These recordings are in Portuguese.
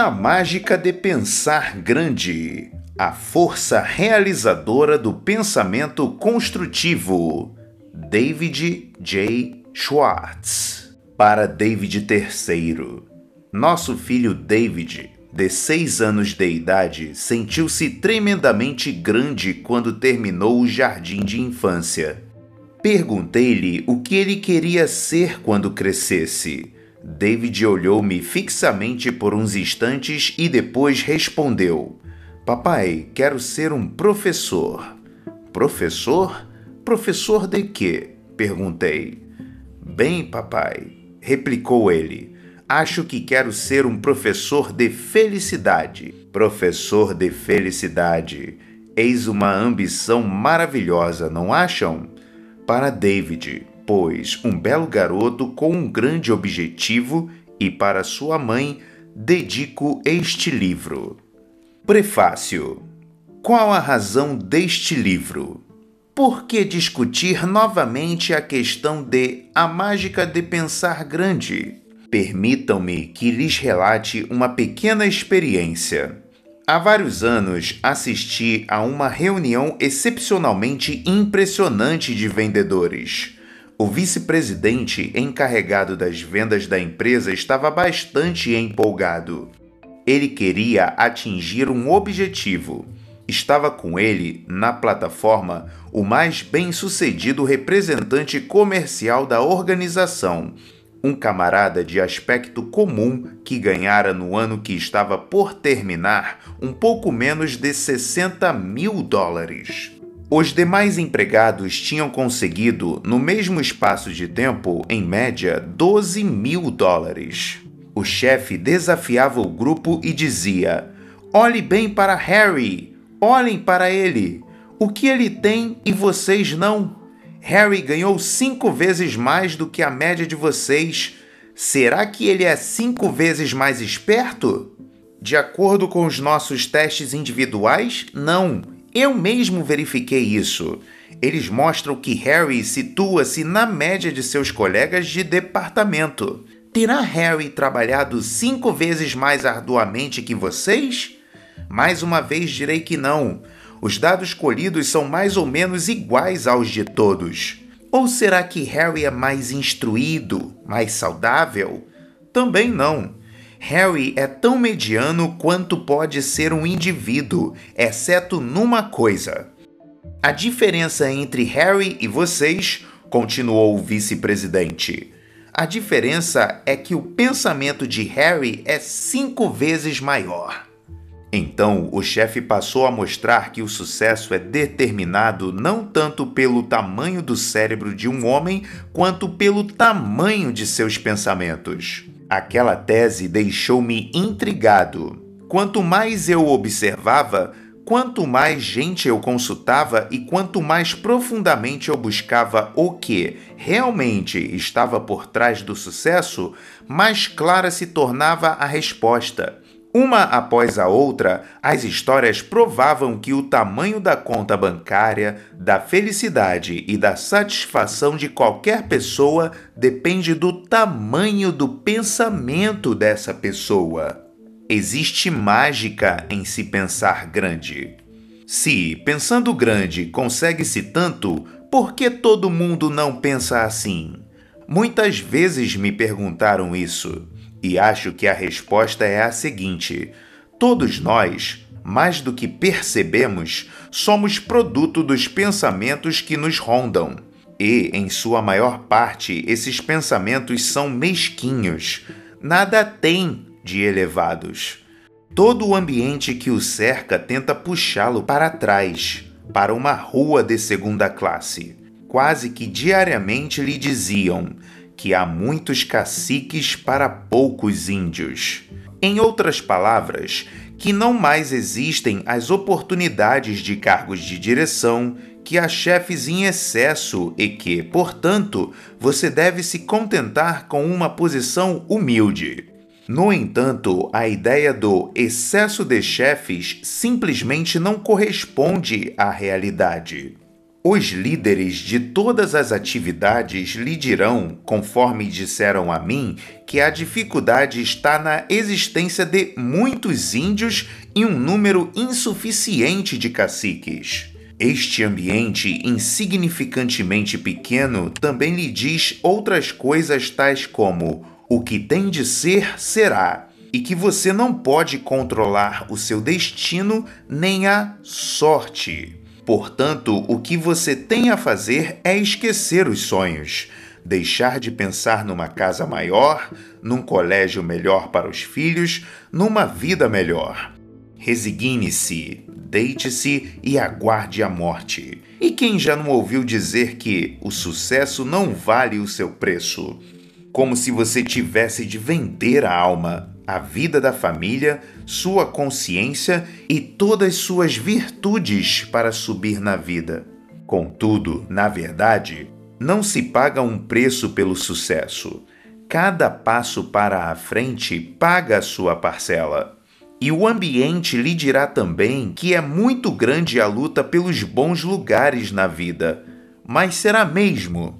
A mágica de pensar grande. A força realizadora do pensamento construtivo. David J. Schwartz. Para David III. Nosso filho David, de seis anos de idade, sentiu-se tremendamente grande quando terminou o jardim de infância. Perguntei-lhe o que ele queria ser quando crescesse. David olhou-me fixamente por uns instantes e depois respondeu: Papai, quero ser um professor. Professor? Professor de quê? perguntei. Bem, papai, replicou ele. Acho que quero ser um professor de felicidade. Professor de felicidade. Eis uma ambição maravilhosa, não acham? Para David, pois, um belo garoto com um grande objetivo, e para sua mãe, dedico este livro. Prefácio: Qual a razão deste livro? Por que discutir novamente a questão de a mágica de pensar grande? Permitam-me que lhes relate uma pequena experiência. Há vários anos assisti a uma reunião excepcionalmente impressionante de vendedores. O vice-presidente encarregado das vendas da empresa estava bastante empolgado. Ele queria atingir um objetivo. Estava com ele, na plataforma, o mais bem-sucedido representante comercial da organização, um camarada de aspecto comum que ganhara no ano que estava por terminar um pouco menos de 60 mil dólares. Os demais empregados tinham conseguido, no mesmo espaço de tempo, em média, 12 mil dólares. O chefe desafiava o grupo e dizia: Olhe bem para Harry, olhem para ele. O que ele tem e vocês não? Harry ganhou cinco vezes mais do que a média de vocês. Será que ele é cinco vezes mais esperto? De acordo com os nossos testes individuais, não. Eu mesmo verifiquei isso. Eles mostram que Harry situa-se na média de seus colegas de departamento. Terá Harry trabalhado cinco vezes mais arduamente que vocês? Mais uma vez direi que não. Os dados colhidos são mais ou menos iguais aos de todos. Ou será que Harry é mais instruído, mais saudável? Também não. Harry é tão mediano quanto pode ser um indivíduo, exceto numa coisa. A diferença entre Harry e vocês, continuou o vice-presidente. A diferença é que o pensamento de Harry é cinco vezes maior. Então, o chefe passou a mostrar que o sucesso é determinado não tanto pelo tamanho do cérebro de um homem, quanto pelo tamanho de seus pensamentos. Aquela tese deixou-me intrigado. Quanto mais eu observava, quanto mais gente eu consultava e quanto mais profundamente eu buscava o que realmente estava por trás do sucesso, mais clara se tornava a resposta. Uma após a outra, as histórias provavam que o tamanho da conta bancária, da felicidade e da satisfação de qualquer pessoa depende do tamanho do pensamento dessa pessoa. Existe mágica em se pensar grande. Se, pensando grande, consegue-se tanto, por que todo mundo não pensa assim? Muitas vezes me perguntaram isso. E acho que a resposta é a seguinte: todos nós, mais do que percebemos, somos produto dos pensamentos que nos rondam. E, em sua maior parte, esses pensamentos são mesquinhos, nada tem de elevados. Todo o ambiente que o cerca tenta puxá-lo para trás, para uma rua de segunda classe. Quase que diariamente lhe diziam: que há muitos caciques para poucos índios. Em outras palavras, que não mais existem as oportunidades de cargos de direção, que há chefes em excesso e que, portanto, você deve se contentar com uma posição humilde. No entanto, a ideia do excesso de chefes simplesmente não corresponde à realidade. Os líderes de todas as atividades lhe dirão, conforme disseram a mim, que a dificuldade está na existência de muitos índios e um número insuficiente de caciques. Este ambiente insignificantemente pequeno também lhe diz outras coisas tais como: o que tem de ser, será, e que você não pode controlar o seu destino nem a sorte. Portanto, o que você tem a fazer é esquecer os sonhos, deixar de pensar numa casa maior, num colégio melhor para os filhos, numa vida melhor. Resigne-se, deite-se e aguarde a morte. E quem já não ouviu dizer que o sucesso não vale o seu preço? Como se você tivesse de vender a alma, a vida da família, sua consciência e todas suas virtudes para subir na vida. Contudo, na verdade, não se paga um preço pelo sucesso. Cada passo para a frente paga a sua parcela. E o ambiente lhe dirá também que é muito grande a luta pelos bons lugares na vida. Mas será mesmo?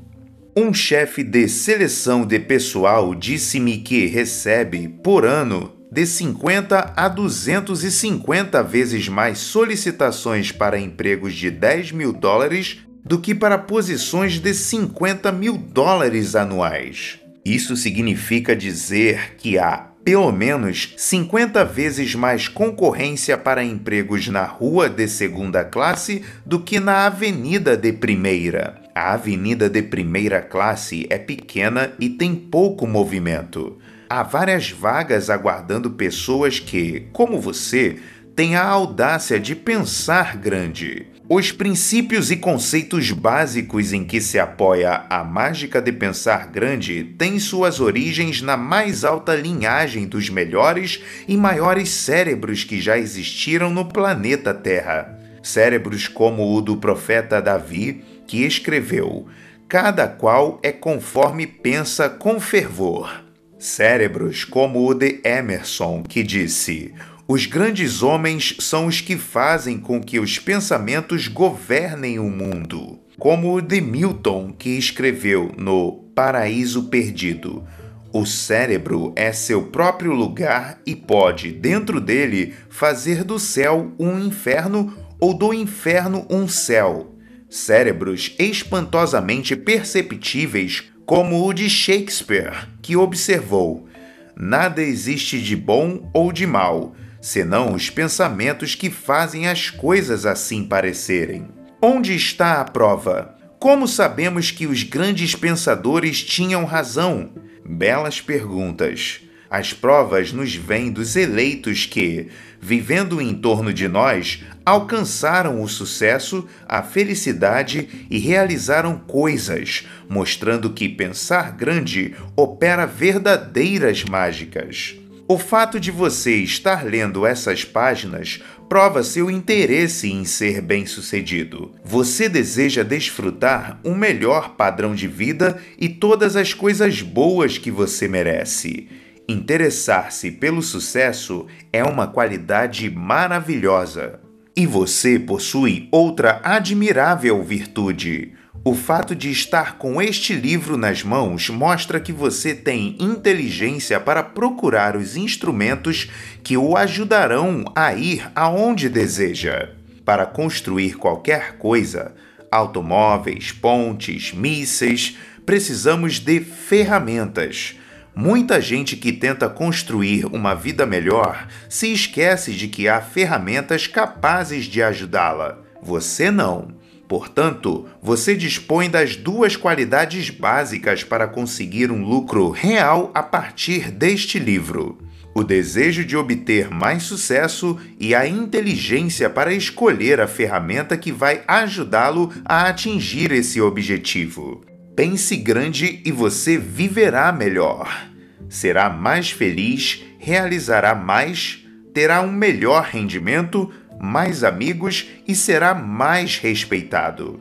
Um chefe de seleção de pessoal disse-me que recebe, por ano, de 50 a 250 vezes mais solicitações para empregos de 10 mil dólares do que para posições de 50 mil dólares anuais. Isso significa dizer que há pelo menos 50 vezes mais concorrência para empregos na rua de segunda classe do que na avenida de primeira. A avenida de primeira classe é pequena e tem pouco movimento. Há várias vagas aguardando pessoas que, como você, têm a audácia de pensar grande. Os princípios e conceitos básicos em que se apoia a mágica de pensar grande têm suas origens na mais alta linhagem dos melhores e maiores cérebros que já existiram no planeta Terra. Cérebros como o do profeta Davi, que escreveu: Cada qual é conforme pensa com fervor. Cérebros como o de Emerson, que disse: os grandes homens são os que fazem com que os pensamentos governem o mundo, como o de Milton, que escreveu no Paraíso Perdido. O cérebro é seu próprio lugar e pode, dentro dele, fazer do céu um inferno ou do inferno um céu. Cérebros espantosamente perceptíveis, como o de Shakespeare, que observou: nada existe de bom ou de mal senão os pensamentos que fazem as coisas assim parecerem. Onde está a prova? Como sabemos que os grandes pensadores tinham razão? Belas perguntas. As provas nos vêm dos eleitos que, vivendo em torno de nós, alcançaram o sucesso, a felicidade e realizaram coisas, mostrando que pensar grande opera verdadeiras mágicas. O fato de você estar lendo essas páginas prova seu interesse em ser bem-sucedido. Você deseja desfrutar um melhor padrão de vida e todas as coisas boas que você merece. Interessar-se pelo sucesso é uma qualidade maravilhosa. E você possui outra admirável virtude o fato de estar com este livro nas mãos mostra que você tem inteligência para procurar os instrumentos que o ajudarão a ir aonde deseja. Para construir qualquer coisa, automóveis, pontes, mísseis, precisamos de ferramentas. Muita gente que tenta construir uma vida melhor se esquece de que há ferramentas capazes de ajudá-la. Você não. Portanto, você dispõe das duas qualidades básicas para conseguir um lucro real a partir deste livro: o desejo de obter mais sucesso e a inteligência para escolher a ferramenta que vai ajudá-lo a atingir esse objetivo. Pense grande e você viverá melhor. Será mais feliz, realizará mais, terá um melhor rendimento mais amigos e será mais respeitado.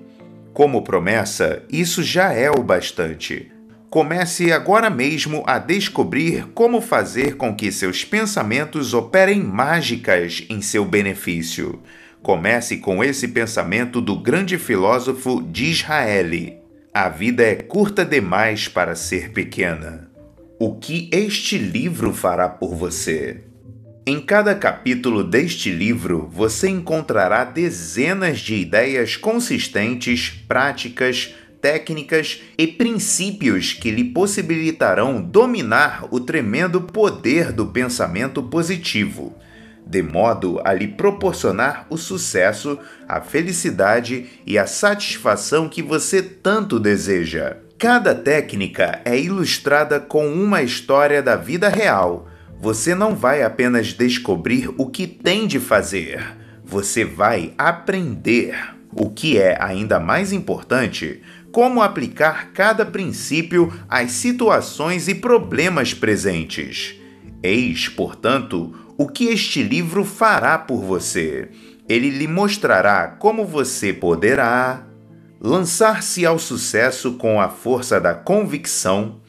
Como promessa, isso já é o bastante. Comece agora mesmo a descobrir como fazer com que seus pensamentos operem mágicas em seu benefício. Comece com esse pensamento do grande filósofo de Israel: A vida é curta demais para ser pequena. O que este livro fará por você? Em cada capítulo deste livro, você encontrará dezenas de ideias consistentes, práticas, técnicas e princípios que lhe possibilitarão dominar o tremendo poder do pensamento positivo, de modo a lhe proporcionar o sucesso, a felicidade e a satisfação que você tanto deseja. Cada técnica é ilustrada com uma história da vida real você não vai apenas descobrir o que tem de fazer, você vai aprender. O que é ainda mais importante, como aplicar cada princípio às situações e problemas presentes. Eis, portanto, o que este livro fará por você. Ele lhe mostrará como você poderá lançar-se ao sucesso com a força da convicção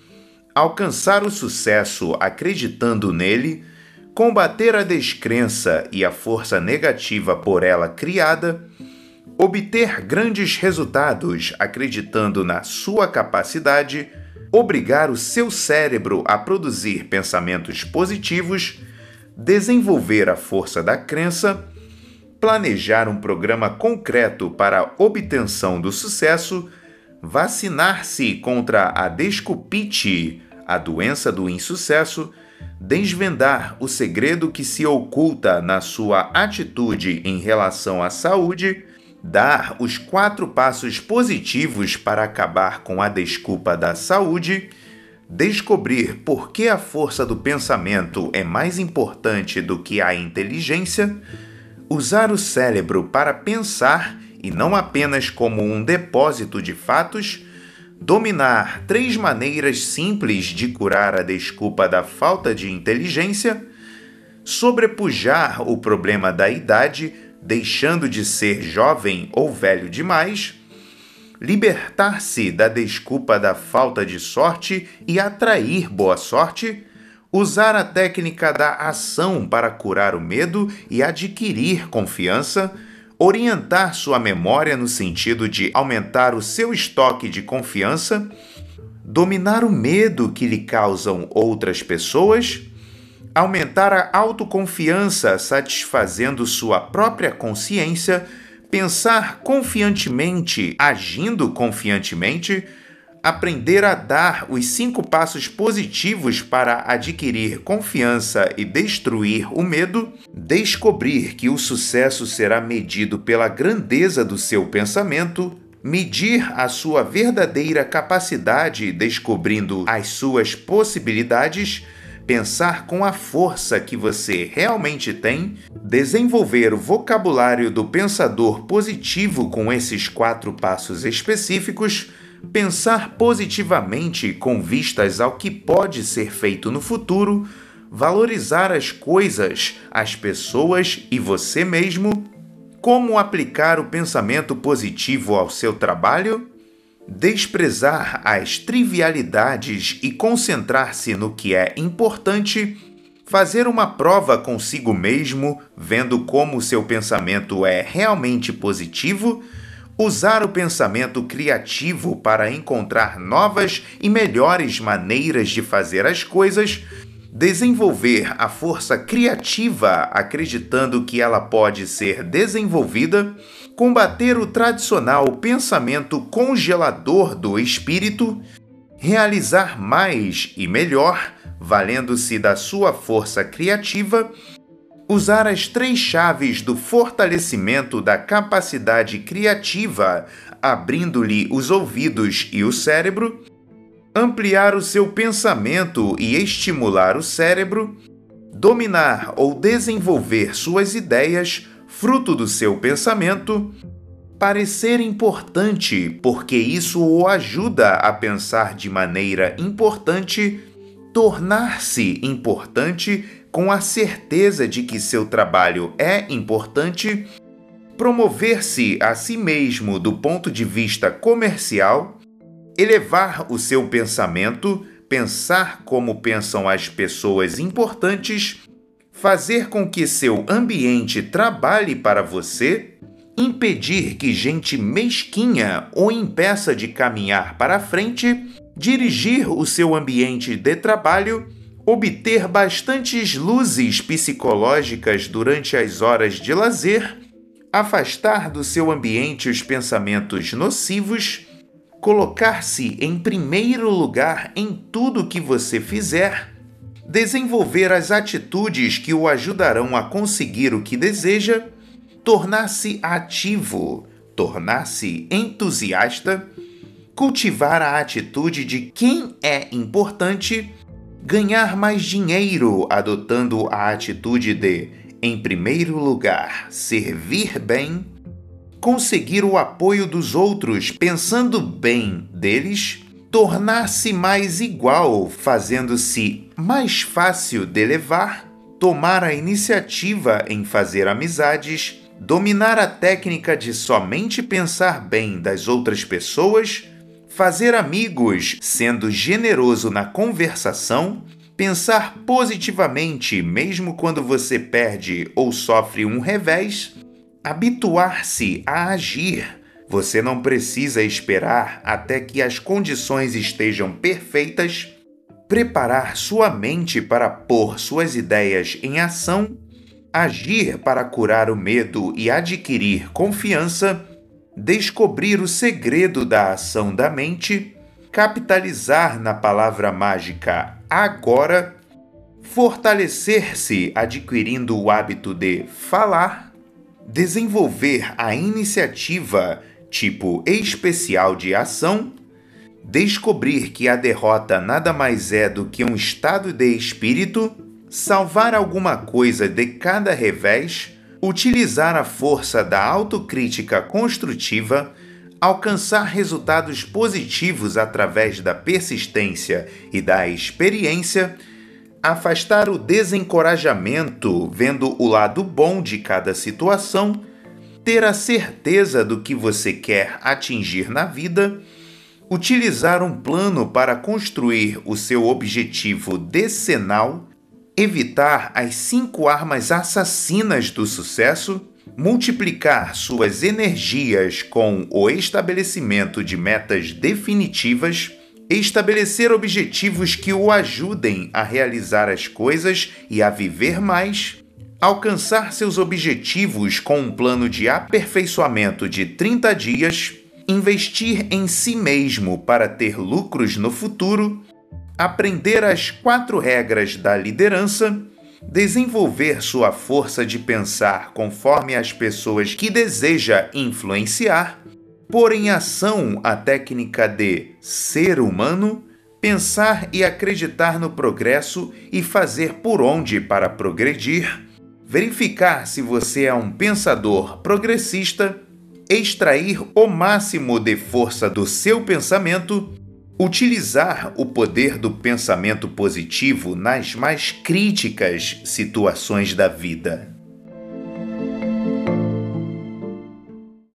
alcançar o sucesso acreditando nele, combater a descrença e a força negativa por ela criada, obter grandes resultados acreditando na sua capacidade, obrigar o seu cérebro a produzir pensamentos positivos, desenvolver a força da crença, planejar um programa concreto para a obtenção do sucesso, vacinar-se contra a desculpite a doença do insucesso, desvendar o segredo que se oculta na sua atitude em relação à saúde, dar os quatro passos positivos para acabar com a desculpa da saúde, descobrir por que a força do pensamento é mais importante do que a inteligência, usar o cérebro para pensar e não apenas como um depósito de fatos dominar três maneiras simples de curar a desculpa da falta de inteligência, sobrepujar o problema da idade, deixando de ser jovem ou velho demais, libertar-se da desculpa da falta de sorte e atrair boa sorte, usar a técnica da ação para curar o medo e adquirir confiança orientar sua memória no sentido de aumentar o seu estoque de confiança, dominar o medo que lhe causam outras pessoas, aumentar a autoconfiança satisfazendo sua própria consciência, pensar confiantemente, agindo confiantemente, aprender a dar os cinco passos positivos para adquirir confiança e destruir o medo, descobrir que o sucesso será medido pela grandeza do seu pensamento, medir a sua verdadeira capacidade descobrindo as suas possibilidades, pensar com a força que você realmente tem, desenvolver o vocabulário do pensador positivo com esses quatro passos específicos pensar positivamente com vistas ao que pode ser feito no futuro, valorizar as coisas, as pessoas e você mesmo, como aplicar o pensamento positivo ao seu trabalho, desprezar as trivialidades e concentrar-se no que é importante, fazer uma prova consigo mesmo, vendo como seu pensamento é realmente positivo usar o pensamento criativo para encontrar novas e melhores maneiras de fazer as coisas, desenvolver a força criativa acreditando que ela pode ser desenvolvida, combater o tradicional pensamento congelador do espírito, realizar mais e melhor, valendo-se da sua força criativa usar as três chaves do fortalecimento da capacidade criativa, abrindo-lhe os ouvidos e o cérebro, ampliar o seu pensamento e estimular o cérebro, dominar ou desenvolver suas ideias, fruto do seu pensamento, parecer importante, porque isso o ajuda a pensar de maneira importante, tornar-se importante com a certeza de que seu trabalho é importante, promover-se a si mesmo do ponto de vista comercial, elevar o seu pensamento, pensar como pensam as pessoas importantes, fazer com que seu ambiente trabalhe para você, impedir que gente mesquinha o impeça de caminhar para frente, dirigir o seu ambiente de trabalho, obter bastantes luzes psicológicas durante as horas de lazer, afastar do seu ambiente os pensamentos nocivos, colocar-se em primeiro lugar em tudo que você fizer desenvolver as atitudes que o ajudarão a conseguir o que deseja, tornar-se ativo, tornar-se entusiasta, cultivar a atitude de quem é importante, ganhar mais dinheiro adotando a atitude de, em primeiro lugar, servir bem, conseguir o apoio dos outros pensando bem deles tornar-se mais igual, fazendo-se mais fácil de levar, tomar a iniciativa em fazer amizades, dominar a técnica de somente pensar bem das outras pessoas, fazer amigos sendo generoso na conversação, pensar positivamente mesmo quando você perde ou sofre um revés, habituar-se a agir você não precisa esperar até que as condições estejam perfeitas, preparar sua mente para pôr suas ideias em ação, agir para curar o medo e adquirir confiança, descobrir o segredo da ação da mente, capitalizar na palavra mágica agora, fortalecer-se adquirindo o hábito de falar, desenvolver a iniciativa tipo especial de ação, descobrir que a derrota nada mais é do que um estado de espírito, salvar alguma coisa de cada revés, utilizar a força da autocrítica construtiva, alcançar resultados positivos através da persistência e da experiência, afastar o desencorajamento vendo o lado bom de cada situação ter a certeza do que você quer atingir na vida, utilizar um plano para construir o seu objetivo decenal, evitar as cinco armas assassinas do sucesso, multiplicar suas energias com o estabelecimento de metas definitivas, estabelecer objetivos que o ajudem a realizar as coisas e a viver mais alcançar seus objetivos com um plano de aperfeiçoamento de 30 dias, investir em si mesmo para ter lucros no futuro, aprender as quatro regras da liderança, desenvolver sua força de pensar conforme as pessoas que deseja influenciar, pôr em ação a técnica de ser humano, pensar e acreditar no progresso e fazer por onde para progredir verificar se você é um pensador progressista, extrair o máximo de força do seu pensamento, utilizar o poder do pensamento positivo nas mais críticas situações da vida.